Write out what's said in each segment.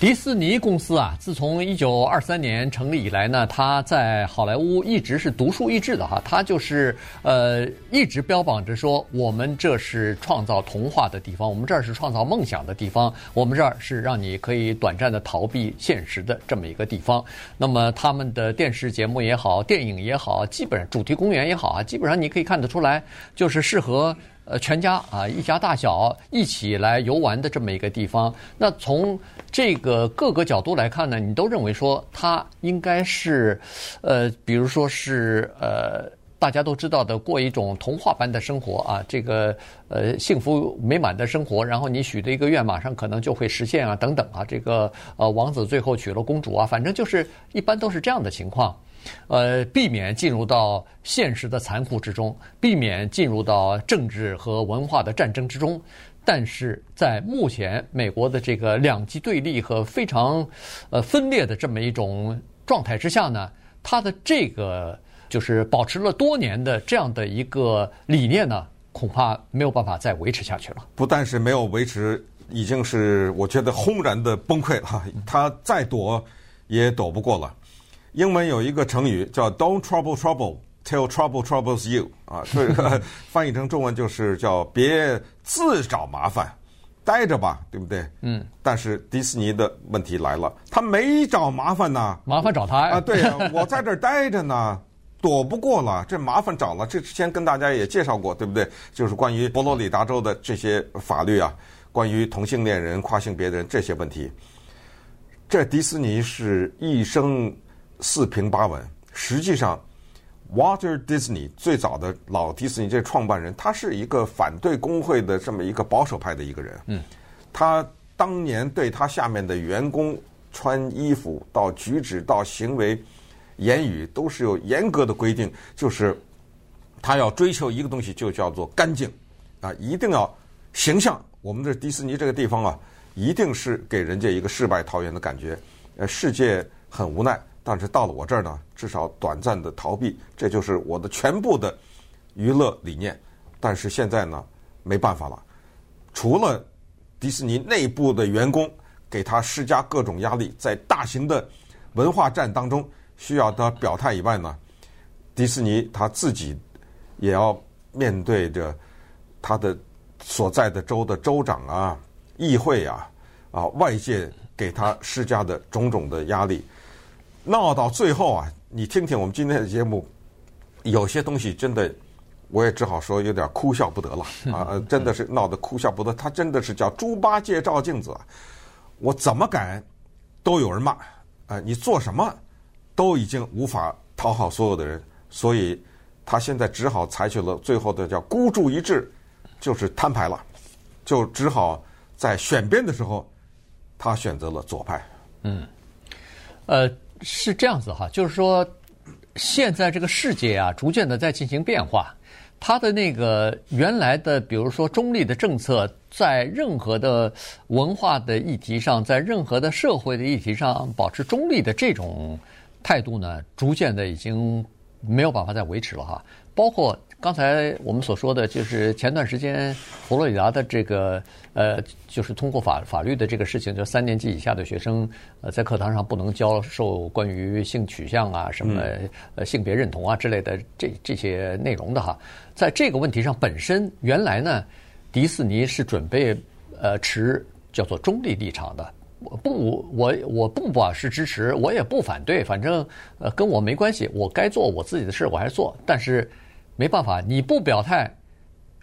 迪士尼公司啊，自从一九二三年成立以来呢，它在好莱坞一直是独树一帜的哈。它就是呃，一直标榜着说，我们这是创造童话的地方，我们这儿是创造梦想的地方，我们这儿是让你可以短暂的逃避现实的这么一个地方。那么他们的电视节目也好，电影也好，基本上主题公园也好啊，基本上你可以看得出来，就是适合。呃，全家啊，一家大小一起来游玩的这么一个地方。那从这个各个角度来看呢，你都认为说它应该是，呃，比如说是呃，大家都知道的过一种童话般的生活啊，这个呃幸福美满的生活。然后你许的一个愿马上可能就会实现啊，等等啊，这个呃王子最后娶了公主啊，反正就是一般都是这样的情况。呃，避免进入到现实的残酷之中，避免进入到政治和文化的战争之中。但是在目前美国的这个两极对立和非常呃分裂的这么一种状态之下呢，它的这个就是保持了多年的这样的一个理念呢，恐怕没有办法再维持下去了。不但是没有维持，已经是我觉得轰然的崩溃了。他再躲也躲不过了。英文有一个成语叫 "Don't trouble trouble till trouble troubles you" 啊，这个 翻译成中文就是叫别自找麻烦，待着吧，对不对？嗯。但是迪士尼的问题来了，他没找麻烦呢，麻烦找他呀。啊，对呀，我在这儿待着呢，躲不过了，这麻烦找了。这之前跟大家也介绍过，对不对？就是关于佛罗里达州的这些法律啊，关于同性恋人、跨性别人这些问题，这迪士尼是一生。四平八稳。实际上，Walter Disney 最早的老迪士尼这创办人，他是一个反对工会的这么一个保守派的一个人。嗯，他当年对他下面的员工穿衣服到举止到行为、言语都是有严格的规定，就是他要追求一个东西，就叫做干净啊，一定要形象。我们这迪士尼这个地方啊，一定是给人家一个世外桃源的感觉。呃，世界很无奈。但是到了我这儿呢，至少短暂的逃避，这就是我的全部的娱乐理念。但是现在呢，没办法了，除了迪士尼内部的员工给他施加各种压力，在大型的文化战当中需要他表态以外呢，迪士尼他自己也要面对着他的所在的州的州长啊、议会啊、啊外界给他施加的种种的压力。闹到最后啊，你听听我们今天的节目，有些东西真的，我也只好说有点哭笑不得了啊！真的是闹得哭笑不得。他真的是叫猪八戒照镜子，我怎么改都有人骂啊！你做什么都已经无法讨好所有的人，所以他现在只好采取了最后的叫孤注一掷，就是摊牌了，就只好在选边的时候，他选择了左派。嗯，呃。是这样子哈，就是说，现在这个世界啊，逐渐的在进行变化。他的那个原来的，比如说中立的政策，在任何的文化的议题上，在任何的社会的议题上，保持中立的这种态度呢，逐渐的已经没有办法再维持了哈。包括刚才我们所说的就是前段时间佛罗里达的这个呃，就是通过法法律的这个事情，就三年级以下的学生呃，在课堂上不能教授关于性取向啊、什么呃性别认同啊之类的这这些内容的哈。在这个问题上，本身原来呢，迪士尼是准备呃持叫做中立立场的，我不我我不表示支持，我也不反对，反正呃跟我没关系，我该做我自己的事我还是做，但是。没办法，你不表态，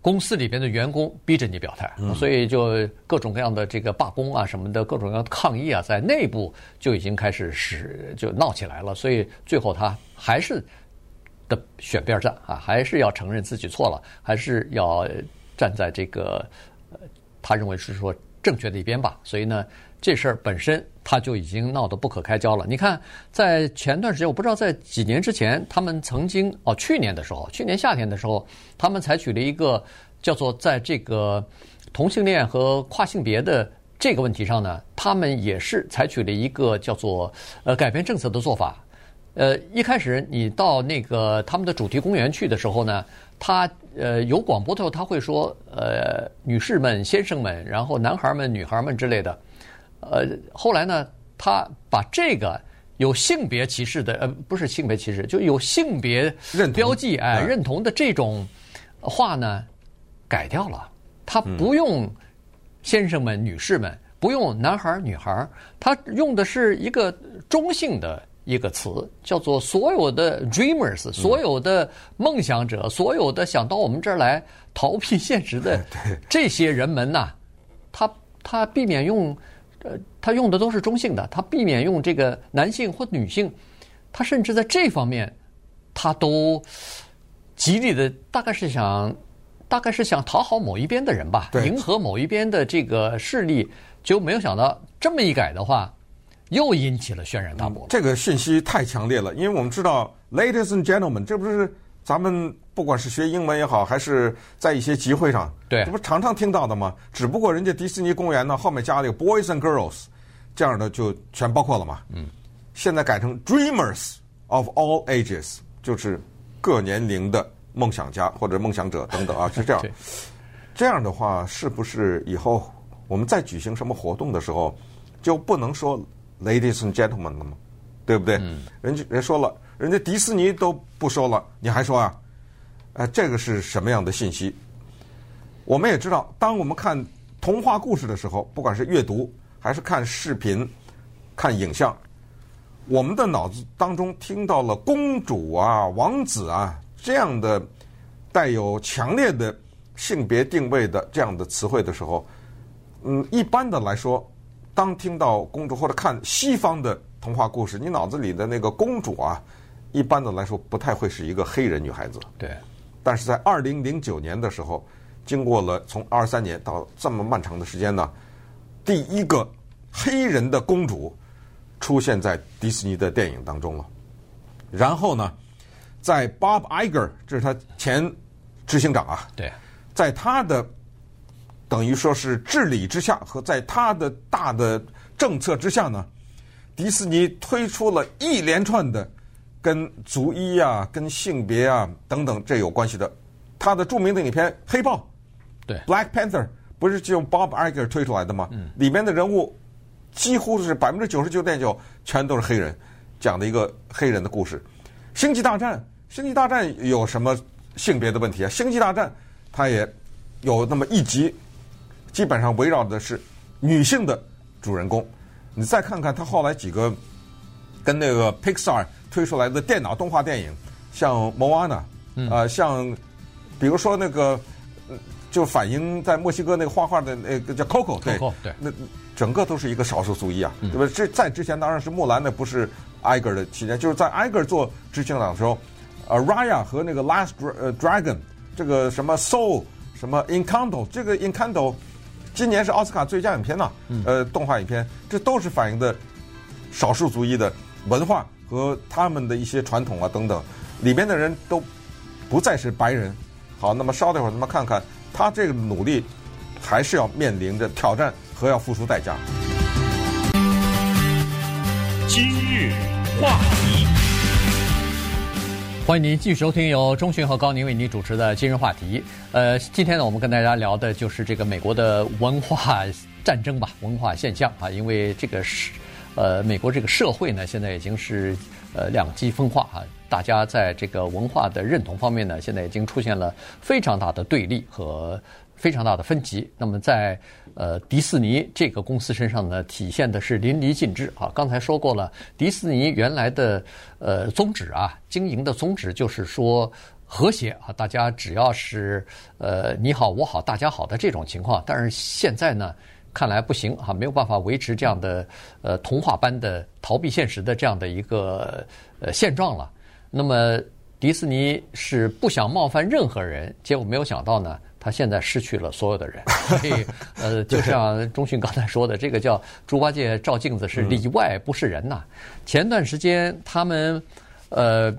公司里边的员工逼着你表态，所以就各种各样的这个罢工啊什么的，各种各样的抗议啊，在内部就已经开始使就闹起来了。所以最后他还是的选边站啊，还是要承认自己错了，还是要站在这个他认为是说正确的一边吧。所以呢。这事儿本身，他就已经闹得不可开交了。你看，在前段时间，我不知道在几年之前，他们曾经哦，去年的时候，去年夏天的时候，他们采取了一个叫做在这个同性恋和跨性别的这个问题上呢，他们也是采取了一个叫做呃改变政策的做法。呃，一开始你到那个他们的主题公园去的时候呢，他呃有广播的时候他会说，呃，女士们、先生们，然后男孩们、女孩们之类的。呃，后来呢，他把这个有性别歧视的，呃，不是性别歧视，就有性别标记哎认同的这种话呢，改掉了。他不用先生们、女士们，不用男孩、女孩，他用的是一个中性的。一个词叫做“所有的 dreamers”，所有的梦想者，所有的想到我们这儿来逃避现实的 这些人们呐，他他避免用，呃，他用的都是中性的，他避免用这个男性或女性，他甚至在这方面，他都极力的，大概是想，大概是想讨好某一边的人吧，迎合某一边的这个势力，就没有想到这么一改的话。又引起了轩然大波，嗯。这个信息太强烈了，因为我们知道，ladies and gentlemen，这不是咱们不管是学英文也好，还是在一些集会上，对，这不常常听到的吗？只不过人家迪士尼公园呢后面加了一个 boys and girls，这样的就全包括了嘛。嗯，现在改成 dreamers of all ages，就是各年龄的梦想家或者梦想者等等啊，是这样。这样的话，是不是以后我们再举行什么活动的时候，就不能说？Ladies and gentlemen 了吗？对不对？嗯、人家人说了，人家迪士尼都不说了，你还说啊？呃，这个是什么样的信息？我们也知道，当我们看童话故事的时候，不管是阅读还是看视频、看影像，我们的脑子当中听到了公主啊、王子啊这样的带有强烈的性别定位的这样的词汇的时候，嗯，一般的来说。当听到公主或者看西方的童话故事，你脑子里的那个公主啊，一般的来说不太会是一个黑人女孩子。对。但是在二零零九年的时候，经过了从二三年到这么漫长的时间呢，第一个黑人的公主出现在迪士尼的电影当中了。然后呢，在 Bob Iger，这是他前执行长啊。对。在他的。等于说是治理之下和在他的大的政策之下呢，迪士尼推出了一连串的跟族裔啊、跟性别啊等等这有关系的，他的著名的影片《黑豹》对《Black Panther》不是就 Bob Iger 推出来的吗？嗯，里面的人物几乎是百分之九十九点九全都是黑人，讲的一个黑人的故事。《星际大战》《星际大战》有什么性别的问题啊？《星际大战》它也有那么一集。基本上围绕的是女性的主人公。你再看看他后来几个跟那个 Pixar 推出来的电脑动画电影，像《Moana》，呃，像比如说那个就反映在墨西哥那个画画的那个叫 Coco，对，对，那整个都是一个少数族裔啊，对吧？这在之前当然是木兰，那不是 Iger 的期间，就是在 Iger 做执行长的时候，呃，Raya 和那个 Last Dragon 这个什么 Soul 什么 Encanto 这个 Encanto。今年是奥斯卡最佳影片呐，呃，动画影片，这都是反映的少数族裔的文化和他们的一些传统啊等等，里边的人都不再是白人。好，那么稍等会儿，咱们看看他这个努力还是要面临着挑战和要付出代价。今日话题。欢迎您继续收听由钟迅和高宁为您主持的今日话题。呃，今天呢，我们跟大家聊的就是这个美国的文化战争吧，文化现象啊。因为这个是，呃，美国这个社会呢，现在已经是呃两极分化啊。大家在这个文化的认同方面呢，现在已经出现了非常大的对立和非常大的分歧。那么在呃，迪士尼这个公司身上呢，体现的是淋漓尽致啊！刚才说过了，迪士尼原来的呃宗旨啊，经营的宗旨就是说和谐啊，大家只要是呃你好我好大家好的这种情况。但是现在呢，看来不行啊，没有办法维持这样的呃童话般的逃避现实的这样的一个呃现状了。那么迪士尼是不想冒犯任何人，结果没有想到呢。他现在失去了所有的人，所以呃，就像钟迅刚才说的，这个叫猪八戒照镜子是里外不是人呐。前段时间他们呃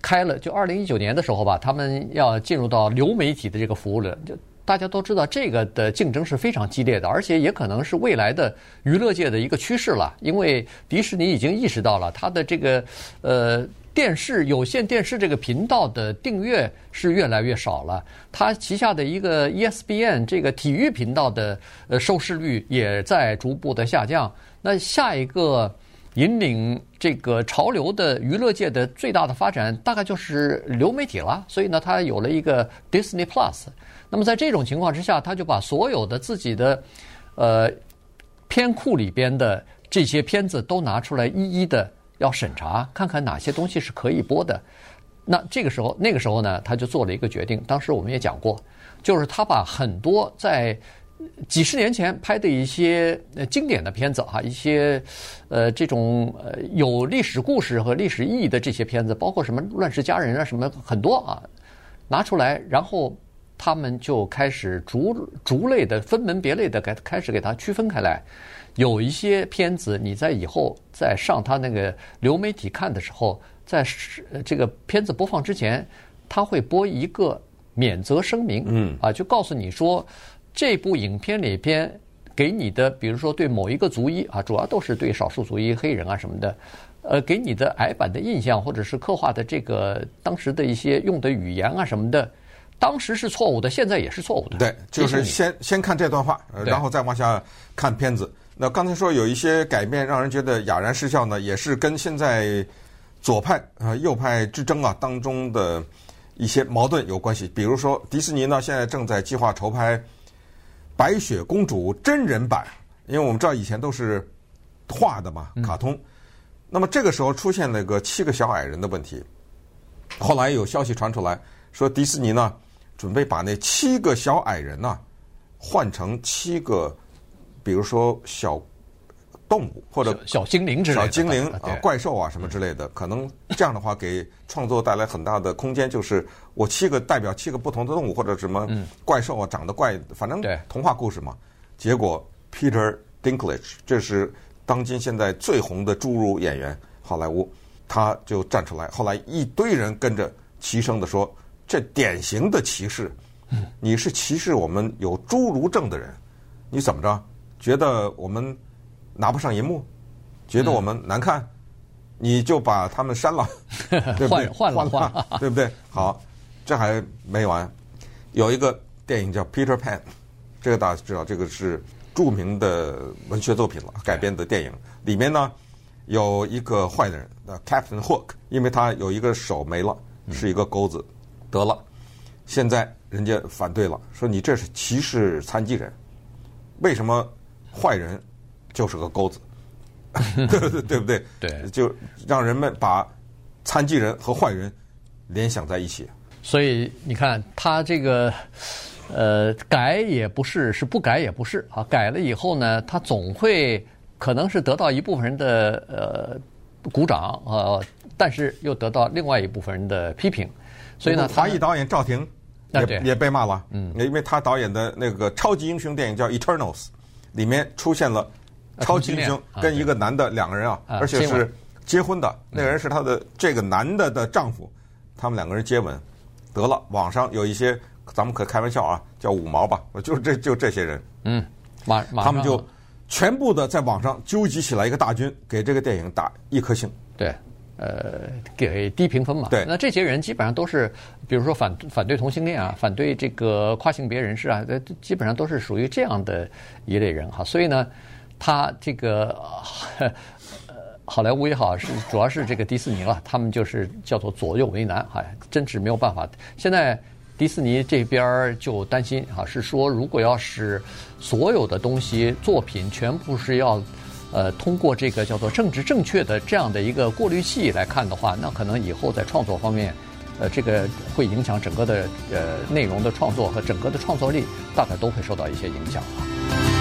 开了，就二零一九年的时候吧，他们要进入到流媒体的这个服务了，就大家都知道这个的竞争是非常激烈的，而且也可能是未来的娱乐界的一个趋势了。因为迪士尼已经意识到了，它的这个呃电视有线电视这个频道的订阅是越来越少了，它旗下的一个 ESPN 这个体育频道的呃收视率也在逐步的下降。那下一个。引领这个潮流的娱乐界的最大的发展，大概就是流媒体了。所以呢，他有了一个 Disney Plus。那么在这种情况之下，他就把所有的自己的呃片库里边的这些片子都拿出来，一一的要审查，看看哪些东西是可以播的。那这个时候，那个时候呢，他就做了一个决定。当时我们也讲过，就是他把很多在几十年前拍的一些经典的片子哈，一些呃这种呃有历史故事和历史意义的这些片子，包括什么《乱世佳人》啊，什么很多啊，拿出来，然后他们就开始逐逐类的分门别类的给开始给它区分开来。有一些片子你在以后在上他那个流媒体看的时候，在这个片子播放之前，他会播一个免责声明，嗯啊，就告诉你说。这部影片里边给你的，比如说对某一个族裔啊，主要都是对少数族裔、黑人啊什么的，呃，给你的矮版的印象，或者是刻画的这个当时的一些用的语言啊什么的，当时是错误的，现在也是错误的。对，就是先先看这段话，然后再往下看片子。那刚才说有一些改变，让人觉得哑然失笑呢，也是跟现在左派啊、右派之争啊当中的一些矛盾有关系。比如说，迪士尼呢现在正在计划筹拍。白雪公主真人版，因为我们知道以前都是画的嘛，卡通。那么这个时候出现了个七个小矮人的问题。后来有消息传出来说，迪士尼呢准备把那七个小矮人呢换成七个，比如说小。动物或者小精灵之类的，小精灵啊，怪兽啊什么之类的，可能这样的话给创作带来很大的空间。就是我七个代表七个不同的动物或者什么怪兽啊，长得怪，反正童话故事嘛。结果 Peter Dinklage，这是当今现在最红的侏儒演员，好莱坞，他就站出来。后来一堆人跟着齐声的说：“这典型的歧视，你是歧视我们有侏儒症的人，你怎么着？觉得我们？”拿不上银幕，觉得我们难看，嗯、你就把他们删了，对不对？换了换了，对不对？好，这还没完，有一个电影叫《Peter Pan》，这个大家知道，这个是著名的文学作品了，改编的电影。里面呢有一个坏人，呃，Captain Hook，因为他有一个手没了，是一个钩子，得了。现在人家反对了，说你这是歧视残疾人，为什么坏人？就是个钩子，对不对？对就让人们把残疾人和坏人联想在一起。所以你看，他这个呃改也不是，是不改也不是啊。改了以后呢，他总会可能是得到一部分人的呃鼓掌啊，但是又得到另外一部分人的批评。所以呢，华裔导演赵婷也也被骂了，嗯，因为他导演的那个超级英雄电影叫《Eternals》，里面出现了。超级英雄跟一个男的两个人啊，而且是结婚的，那个人是他的这个男的的丈夫，他们两个人接吻，得了，网上有一些咱们可开玩笑啊，叫五毛吧，就是这就这些人，嗯，马他们就全部的在网上纠集起来一个大军，给这个电影打一颗星，对，呃，给低评分嘛，对，那这些人基本上都是，比如说反反对同性恋啊，反对这个跨性别人士啊，基本上都是属于这样的一类人哈，所以呢。他这个呃，好莱坞也好，是主要是这个迪士尼了，他们就是叫做左右为难，哈，真是没有办法。现在迪士尼这边就担心啊，是说如果要是所有的东西作品全部是要呃通过这个叫做政治正确的这样的一个过滤器来看的话，那可能以后在创作方面，呃，这个会影响整个的呃内容的创作和整个的创作力，大概都会受到一些影响啊。